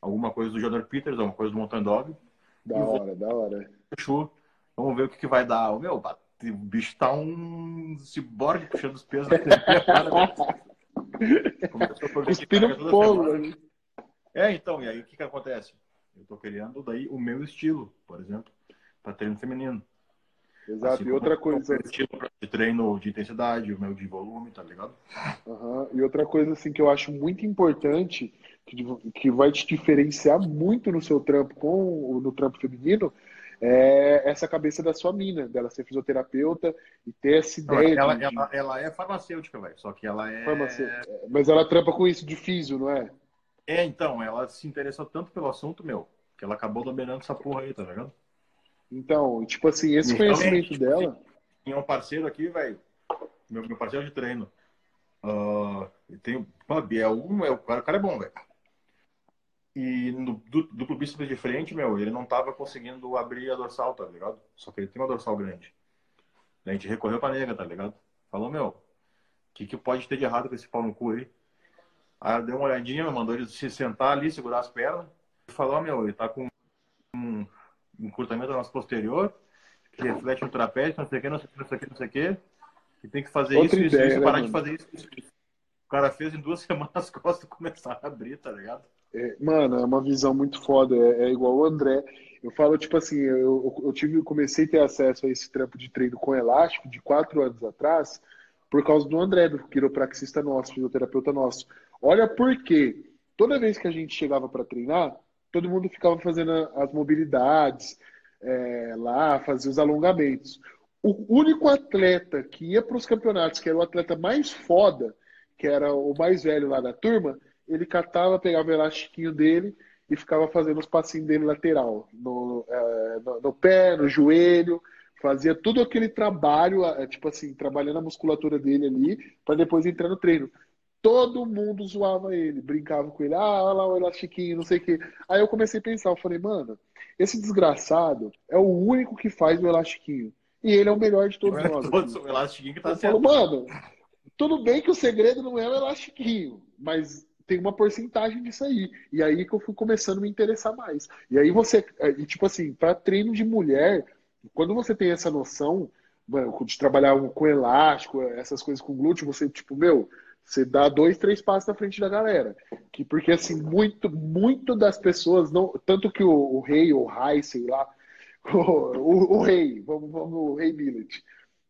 Alguma coisa do Jordan Peters, alguma coisa do Mountain Dog. Da hora, vou... da hora. Fechou. Vamos ver o que, que vai dar. Meu, o bicho tá um ciborgue puxando os pesos na [laughs] Cuspindo fogo. Né? É, então, e aí o que, que acontece? Eu tô criando daí o meu estilo, por exemplo, para treino feminino. Exato, assim, e outra coisa. De treino de intensidade, o meu de volume, tá ligado? Uhum. E outra coisa assim que eu acho muito importante, que, que vai te diferenciar muito no seu trampo com no trampo feminino, é essa cabeça da sua mina, dela ser fisioterapeuta e ter essa ideia. Ela, de... ela, ela, é farmacêutica, velho. Só que ela é. Mas ela trampa com isso de físio, não é? É, então, ela se interessou tanto pelo assunto, meu, que ela acabou dominando essa porra aí, tá ligado? Então, tipo assim, esse e conhecimento dela. Tinha um parceiro aqui, velho. Meu, meu parceiro de treino. Uh, tem uma B1, é, o, cara, o cara é bom, velho. E no duplo bíceps de frente, meu, ele não tava conseguindo abrir a dorsal, tá ligado? Só que ele tem uma dorsal grande. A gente recorreu pra nega, tá ligado? Falou, meu, o que, que pode ter de errado com esse pau no cu aí? Aí deu uma olhadinha, mandou ele se sentar ali, segurar as pernas. E falou, meu, ele tá com um encurtamento da nossa posterior, que reflete no trapézio, não sei o que, não sei o que, não sei o que, não sei o que. E tem que fazer Outra isso, ideia, isso, isso, né, parar mano? de fazer isso, isso, isso. O cara fez em duas [laughs] semanas as costas começaram a abrir, tá ligado? É, mano, é uma visão muito foda. É, é, igual o André. Eu falo, tipo assim, eu, eu tive, comecei a ter acesso a esse trampo de treino com elástico de quatro anos atrás, por causa do André, do quiropraxista nosso, fisioterapeuta nosso. Olha por quê. Toda vez que a gente chegava para treinar, todo mundo ficava fazendo as mobilidades é, lá, fazia os alongamentos. O único atleta que ia para os campeonatos, que era o atleta mais foda, que era o mais velho lá da turma, ele catava, pegava o elastiquinho dele e ficava fazendo os passinhos dele lateral, no, é, no, no, pé, no joelho, fazia todo aquele trabalho, é, tipo assim, trabalhando a musculatura dele ali, para depois entrar no treino. Todo mundo zoava ele, brincava com ele, ah, olha lá o elastiquinho, não sei o quê. Aí eu comecei a pensar, eu falei, mano, esse desgraçado é o único que faz o elastiquinho. E ele é o melhor de todos nós. Todos o elastiquinho que tá eu certo. Falo, mano, tudo bem que o segredo não é o elastiquinho, mas tem uma porcentagem disso aí. E aí que eu fui começando a me interessar mais. E aí você, e tipo assim, para treino de mulher, quando você tem essa noção de trabalhar com elástico, essas coisas com glúteo, você, tipo, meu, você dá dois, três passos na frente da galera. Que, porque, assim, muito, muito das pessoas, não tanto que o, o rei, ou rei, sei lá, [laughs] o, o, o, rei, vamos, vamos, o rei Millet,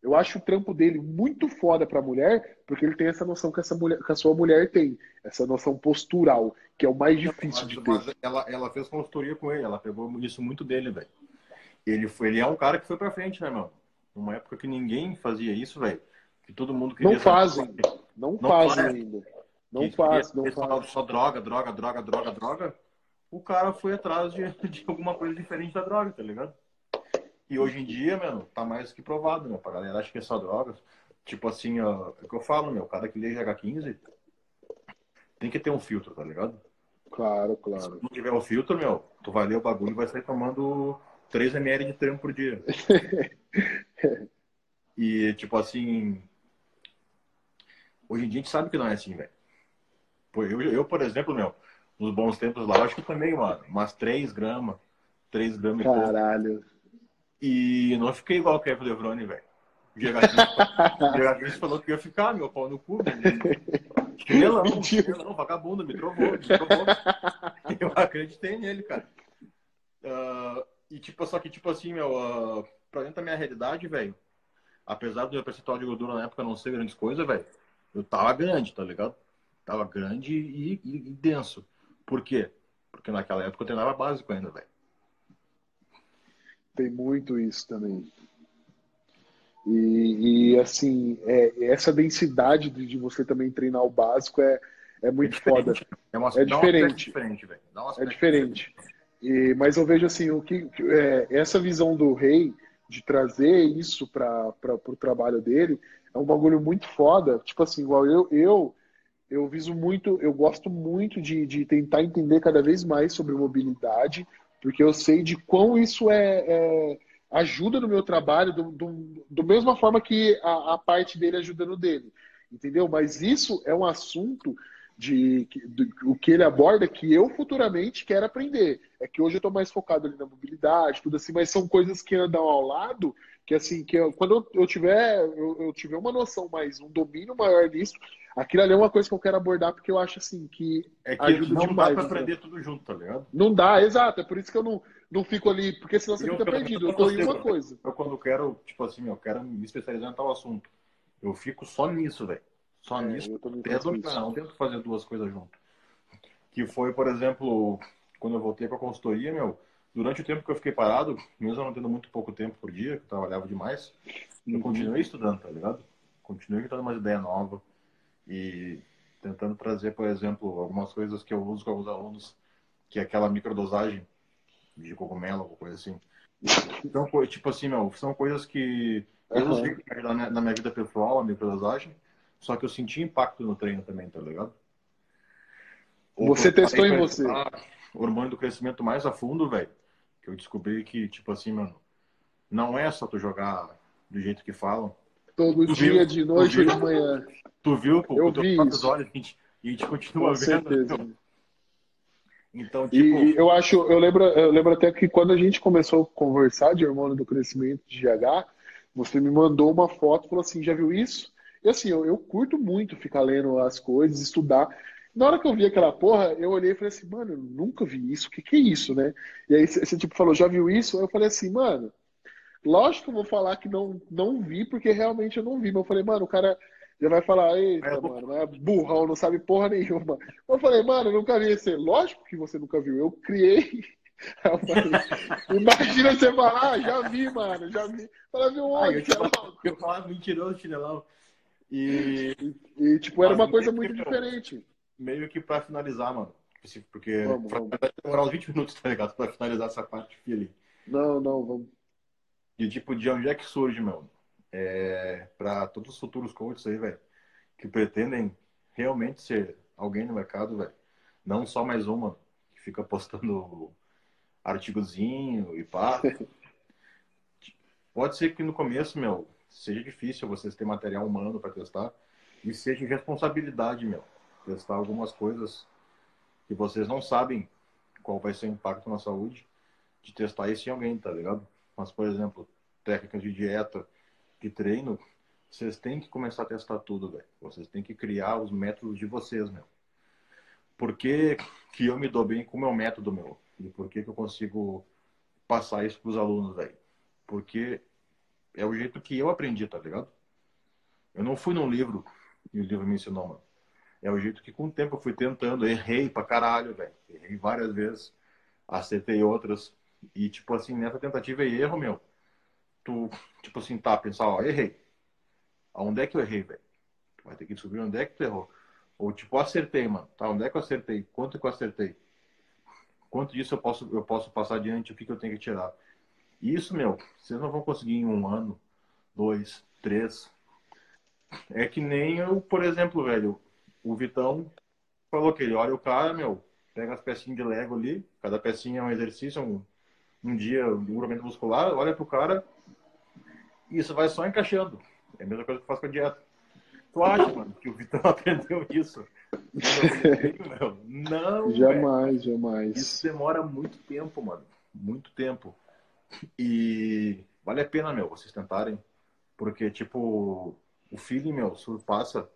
eu acho o trampo dele muito foda pra mulher, porque ele tem essa noção que, essa mulher, que a sua mulher tem, essa noção postural, que é o mais difícil de ter. ela, ela fez consultoria com ele, ela pegou isso muito dele, velho. Ele, foi, ele é um cara que foi pra frente, né, mano? Numa época que ninguém fazia isso, velho. Que todo mundo queria. Não fazem. Não, não fazem faz. ainda. Não faz, não faz. Só droga, droga, droga, droga, droga. O cara foi atrás de, [laughs] de alguma coisa diferente da droga, tá ligado? E hoje em dia, mano, tá mais que provado, meu. Pra galera acha que é só drogas. Tipo assim, ó, é o que eu falo, meu, cada que lê GH15 tem que ter um filtro, tá ligado? Claro, claro. Se não tiver o um filtro, meu, tu vai ler o bagulho e vai sair tomando 3 ml de treino por dia. [laughs] e, tipo assim, hoje em dia a gente sabe que não é assim, velho. Eu, eu, por exemplo, meu, nos bons tempos lá, eu acho que também, mano, umas 3 gramas, 3 gramas Caralho. E não fiquei igual o Kevin Levrone, velho. O GH15 falou que ia ficar, meu pau no cu. Chinelão, chinelão, vagabundo, me trovou, me trovou. Eu acreditei nele, cara. Uh, e tipo, só que, tipo assim, meu, uh, pra dentro da minha realidade, velho, apesar do meu percentual de gordura na época não ser grandes coisas, velho, eu tava grande, tá ligado? Tava grande e, e, e denso. Por quê? Porque naquela época eu treinava básico ainda, velho. Tem muito isso também. E, e assim, é, essa densidade de, de, você também treinar o básico é, é muito é foda. É, uma, é diferente. diferente é diferente. E, mas eu vejo assim, o que é, essa visão do rei de trazer isso para o trabalho dele é um bagulho muito foda. Tipo assim, igual eu, eu, eu viso muito, eu gosto muito de, de tentar entender cada vez mais sobre mobilidade, porque eu sei de quão isso é, é ajuda no meu trabalho, do, do, do mesma forma que a, a, parte dele ajuda no dele, entendeu? Mas isso é um assunto de, de, o que ele aborda que eu futuramente quero aprender. É que hoje eu estou mais focado ali na mobilidade, tudo assim, mas são coisas que andam ao lado que assim que eu, quando eu, eu tiver eu, eu, tiver uma noção mais um domínio maior disso aquilo ali é uma coisa que eu quero abordar porque eu acho assim que, é que ajuda não demais, dá para aprender né? tudo junto tá ligado? Não dá exato é por isso que eu não, não fico ali porque senão você eu, fica perdido eu tô em uma coisa. Eu quando quero tipo assim eu quero me especializar em tal assunto eu fico só nisso velho. Só é, nisso até dominar, não tento fazer duas coisas junto. Que foi por exemplo quando eu voltei para consultoria meu durante o tempo que eu fiquei parado, mesmo não tendo muito pouco tempo por dia, que eu trabalhava demais, eu continuei estudando, tá ligado? Continuei tentando uma ideia nova e tentando trazer, por exemplo, algumas coisas que eu uso com alguns alunos, que é aquela microdosagem de cogumelo, alguma coisa assim. Então, tipo assim, meu, são coisas que eu usei na minha vida pessoal, a microdosagem, Só que eu senti impacto no treino também, tá ligado? Você testou em você. O hormônio do crescimento mais a fundo, velho. Que eu descobri que, tipo assim, mano, não é só tu jogar do jeito que falam. Todo Tu dia, viu? de noite ou viu? de manhã. Tu viu, Eu teus vi isso. olhos, a gente, e a gente continua Com vendo. certeza. Então, E tipo, e eu acho, eu lembro, eu lembro até que quando a gente começou a conversar de hormônio do crescimento de GH, você me mandou uma foto e falou assim, já viu isso? E assim, eu, eu curto muito ficar lendo as coisas, estudar. Na hora que eu vi aquela porra, eu olhei e falei assim, mano, eu nunca vi isso, o que que é isso, né? E aí você tipo falou, já viu isso? Eu falei assim, mano, lógico que eu vou falar que não, não vi, porque realmente eu não vi. Mas eu falei, mano, o cara já vai falar, eita, É, mano, é burrão, não sabe porra nenhuma. Eu falei, mano, eu nunca vi esse. Lógico que você nunca viu, eu criei. [laughs] Eu falei, Imagina você falar, ah, já vi, mano, já vi. Fala, viu onde? eu, falava, louco? eu falava mentiroso, chinelão. E E, tipo, era uma coisa muito diferente. Meio que pra finalizar, mano. Porque Vamos, vai vamos. demorar uns 20 minutos, tá ligado? Pra finalizar essa parte aqui ali. Não, não, vamos. De tipo, de onde é que surge, meu? É, para todos os futuros coaches aí, velho, que pretendem realmente ser alguém no mercado, velho. Não só mais uma que fica postando [laughs] artigozinho e pá. [laughs] Pode ser que no começo, meu, seja difícil vocês terem material humano para testar e seja responsabilidade, meu, testar algumas coisas que vocês não sabem qual vai ser o impacto na saúde de testar isso em alguém, tá ligado? Mas, por exemplo, técnicas de dieta, de treino, vocês têm que começar a testar tudo, velho. Vocês têm que criar os métodos de vocês, meu. Por que, que eu me dou bem com o meu método, meu? E por que, que eu consigo passar isso pros alunos, velho? Porque é o jeito que eu aprendi, tá ligado? Eu não fui num livro e o livro me ensinou, mano. É o jeito que com o tempo eu fui tentando, errei pra caralho, velho. Errei várias vezes, acertei outras. E, tipo assim, nessa tentativa e erro, meu, tu, tipo assim, tá, pensar, ó, errei. Aonde é que eu errei, velho? Vai ter que descobrir onde é que tu errou. Ou, tipo, acertei, mano. Tá, onde é que eu acertei? Quanto que eu acertei? Quanto disso eu posso, eu posso passar adiante? O que, que eu tenho que tirar? Isso, meu, vocês não vão conseguir em um ano, dois, três. É que nem eu, por exemplo, velho, o Vitão falou que ele olha o cara, meu, pega as pecinhas de Lego ali, cada pecinha é um exercício, um, um dia um grupamento muscular, olha pro cara e isso vai só encaixando. É a mesma coisa que eu faço com a dieta. Tu acha, mano, que o Vitão [laughs] aprendeu isso? Não. Jamais, jamais. Isso demora muito tempo, mano. Muito tempo. E vale a pena, meu, vocês tentarem. Porque, tipo, o feeling, meu, surpassa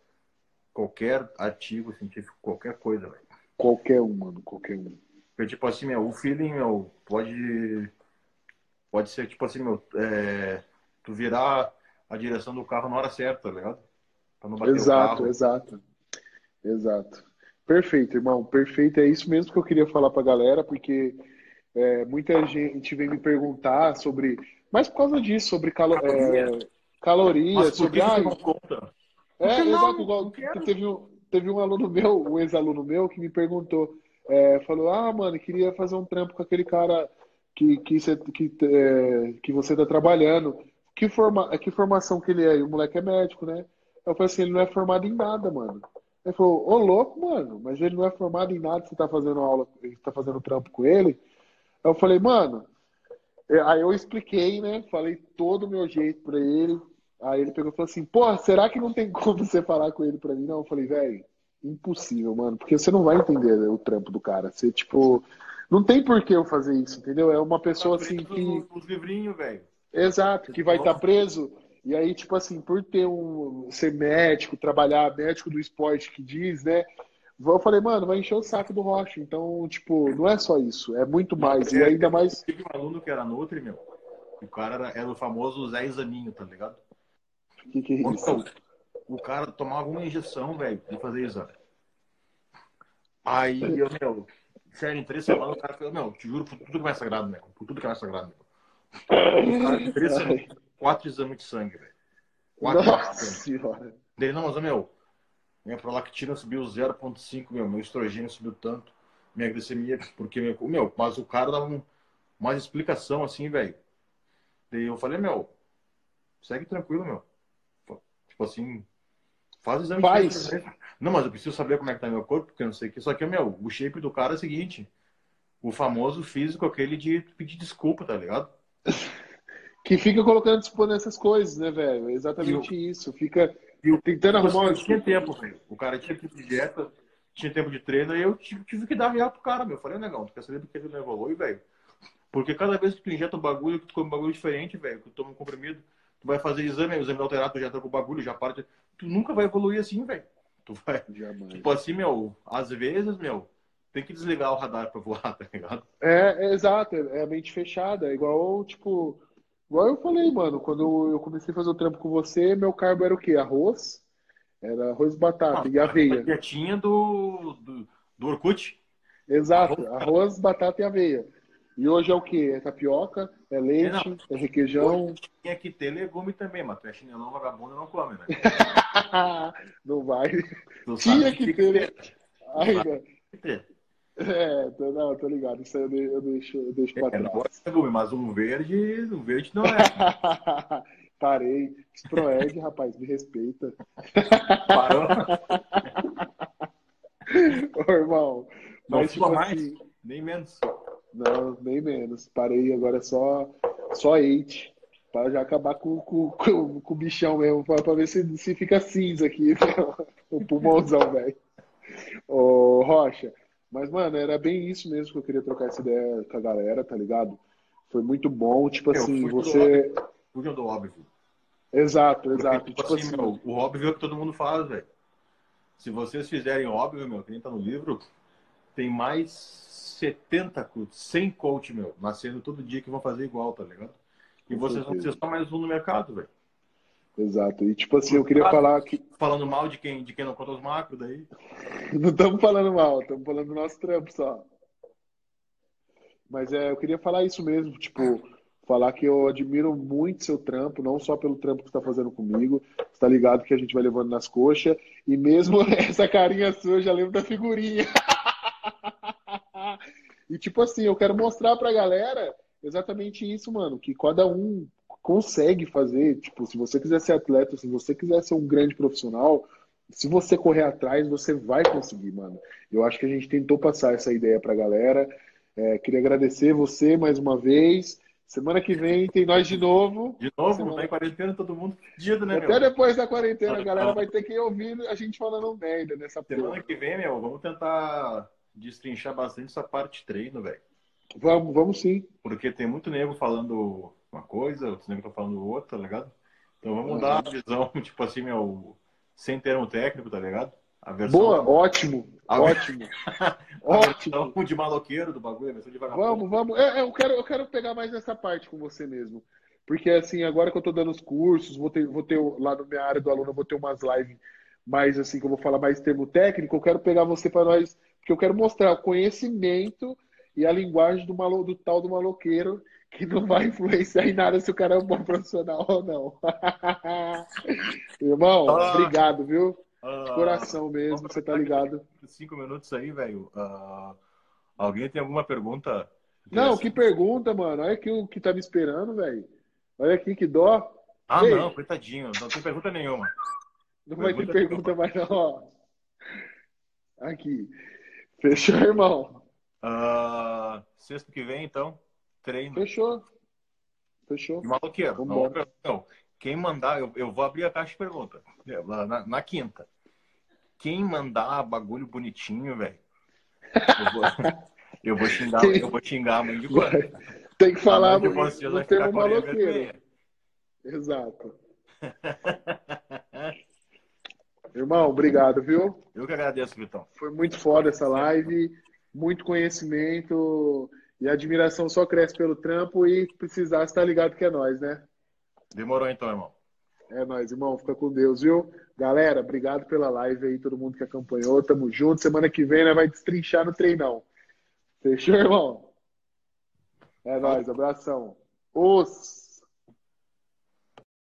qualquer artigo científico, qualquer coisa, velho. Qualquer um, mano, qualquer um. Porque, tipo assim, meu, o feeling, meu, pode. Pode ser, tipo assim, meu, é, tu virar a direção do carro na hora certa, tá ligado? Pra não bater o Exato, carro. exato. Exato. Perfeito, irmão. Perfeito. É isso mesmo que eu queria falar pra galera, porque é, muita gente vem me perguntar sobre. Mas por causa disso, sobre calo, é, calorias, Mas por sobre. Ah, não conta? É, não? exato, igual teve um, teve um aluno meu, um ex-aluno meu, que me perguntou, é, falou, ah, mano, queria fazer um trampo com aquele cara que, que, você, que, é, que você tá trabalhando. Que, forma, que formação que ele é? E o moleque é médico, né? Eu falei assim, ele não é formado em nada, mano. Ele falou, ô louco, mano, mas ele não é formado em nada, você tá fazendo aula, você tá fazendo trampo com ele? Eu falei, mano, é, aí eu expliquei, né? Falei todo o meu jeito pra ele. Aí ele pegou e falou assim: Pô, será que não tem como você falar com ele pra mim? Não, eu falei, velho, impossível, mano, porque você não vai entender o trampo do cara. Você, tipo, não tem por que eu fazer isso, entendeu? É uma pessoa assim que. Os, os livrinhos, velho. Exato, que vai estar preso. E aí, tipo assim, por ter um. ser médico, trabalhar médico do esporte que diz, né? Eu falei, mano, vai encher o saco do Rocha. Então, tipo, não é só isso, é muito mais. E ainda mais. Tive um aluno que era Nutri, meu. O cara era, era o famoso Zé Examinho, tá ligado? O que, que é isso? O cara tomava uma injeção, velho, de fazer exame. Aí, eu, meu, sério, em três semanas, o cara falou, meu, te juro por tudo que é mais sagrado, meu. Por tudo que é mais sagrado, meu. O cara, em três semanas, quatro exames de sangue, velho. Quatro Nossa senhora. Dele, não, mas, meu, minha prolactina subiu 0,5, meu, meu estrogênio subiu tanto, minha glicemia, porque, meu, meu mas o cara dava um, uma explicação assim, velho. Daí eu falei, meu, segue tranquilo, meu. Tipo assim, Faz o exame Faz. de. Não, mas eu preciso saber como é que tá meu corpo, porque eu não sei o que. Só que, meu, o shape do cara é o seguinte. O famoso físico, aquele de pedir desculpa, tá ligado? [laughs] Que fica colocando dispondo essas coisas, né, velho? É exatamente isso. Fica E o- tentando arrumar uma eu tinha desculpa. tempo, velho. O cara tinha tempo de dieta, tinha tempo de treino, aí eu tive, tive que dar real pro cara, meu. Eu falei, negão, tu quer saber do que ele não evolui, velho? Porque cada vez que tu injeta um bagulho, que tu come um bagulho diferente, velho, que tu toma um comprimido, tu vai fazer exame, o exame alterado, tu já tá com o bagulho, já parte. Tu nunca vai evoluir assim, velho. Tu vai. Jamais. Tipo assim, meu, às vezes, meu, tem que desligar o radar pra voar, [laughs] tá ligado? É, é exato, é a mente fechada. É igual, tipo, igual eu falei, mano, quando eu comecei a fazer o trampo com você, meu carbo era o quê? Arroz? Era arroz, batata e aveia. Quietinha do, do, do Orkut. Exato, arroz, batata e aveia. E hoje é o quê? É tapioca, é leite, é requeijão. Tinha que ter legume também, mas tu é chinelão vagabundo não come, né? [laughs] Não vai. Tu Tinha que tem ter, né? Ainda. Que. É, tô- não, tô ligado. Isso aí eu de- eu deixo, eu deixo pra É, não trás. gosto de legume, mas um verde, um verde não é. [laughs] Parei. Sproeg, rapaz, me respeita. Parou. [laughs] Ô, irmão. Não Mas, tipo mais, assim, nem menos. Não, nem menos. Parei agora é só, só eight. Pra já acabar com, com, com, com o bichão mesmo, pra ver se, se fica cinza aqui, [laughs] o pulmãozão, velho. Ô, Rocha, mas, mano, era bem isso mesmo que eu queria trocar essa ideia com a galera, tá ligado? Foi muito bom, tipo Eu assim, você. Fugiu do óbvio. Exato, Porque, exato. tipo Tipo assim, assim, meu, o óbvio é o que todo mundo faz, velho. Se vocês fizerem óbvio, meu, quem tá no livro, tem mais 70, co- 100 coach, meu, nascendo todo dia que vão fazer igual, tá ligado? E Com vocês vão certeza. ser só mais um no mercado, velho. exato. E tipo assim, eu queria falar que. Falando mal de quem, de quem não conta os macros daí. [laughs] Não estamos falando mal, estamos falando do nosso trampo só. Mas é, eu queria falar isso mesmo, tipo, falar que eu admiro muito seu trampo, não só pelo trampo que você está fazendo comigo, você tá ligado que a gente vai levando nas coxas, e mesmo [laughs] essa carinha sua, eu já lembro da figurinha. [laughs] E tipo assim, eu quero mostrar pra galera exatamente isso, mano, que cada um consegue fazer, tipo, se você quiser ser atleta, se você quiser ser um grande profissional, se você correr atrás, você vai conseguir, mano. Eu acho que a gente tentou passar essa ideia pra galera. É, queria agradecer você mais uma vez. Semana que vem tem nós de novo. De novo, Semana- tá em quarentena, todo mundo fudido, né, Até meu? depois da quarentena, a galera vai ter que ouvir a gente falando merda nessa porra. Semana que vem, meu, vamos tentar destrinchar bastante essa parte de treino, velho. Vamos, vamos sim. Porque tem muito nego falando uma coisa, outros nego tá falando outra, tá ligado? Então vamos dar uma visão, [laughs] tipo assim, meu, sem termo técnico, tá ligado? A versão, Boa, ótimo, A- ótimo, [laughs] a ótimo. de maloqueiro do bagulho, a versão de vagabundo. Vamos, vamos. É, é, eu, quero, eu quero pegar mais essa parte com você mesmo. Porque, assim, agora que eu tô dando os cursos, vou ter, vou ter lá na minha área do aluno, eu vou ter umas lives mais, assim, que eu vou falar mais termo técnico. Eu quero pegar você para nós, porque eu quero mostrar o conhecimento e a linguagem do, malo, do tal do maloqueiro, que não vai [laughs] influenciar em nada se o cara é um bom profissional ou não. [laughs] Irmão, Ah. obrigado, viu? Ah, De coração mesmo, você tá ligado. Cinco minutos aí, velho. Ah, alguém tem alguma pergunta? Não, que pergunta, mano. Olha aqui o que tá me esperando, velho. Olha aqui que dó. Ah, Ei. não, coitadinho. Não tem pergunta nenhuma. Não vai ter Pergunta pergunta mais, não. ó. Aqui. Fechou, irmão? Ah, sexto que vem, então, treino. Fechou. Fechou. De maloqueiro. Não, Vambora. não. Quem mandar, eu, eu vou abrir a caixa de pergunta. É, Na, na quinta. Quem mandar bagulho bonitinho, velho. Eu vou, [laughs] eu vou xingar, eu vou xingar a mãe de quando. Tem que falar vocês no vai ficar com a. Exato. [laughs] Irmão, obrigado, viu? Eu que agradeço, Vitão. Foi muito foda essa live. Muito conhecimento. E a admiração só cresce pelo trampo. E precisar, você tá ligado que é nós, né? Demorou então, irmão. É nóis, irmão. Fica com Deus, viu? Galera, obrigado pela live aí, todo mundo que acompanhou. Tamo junto. Semana que vem, né, vai destrinchar no treinão. Fechou, irmão? É nóis. Abração. Os.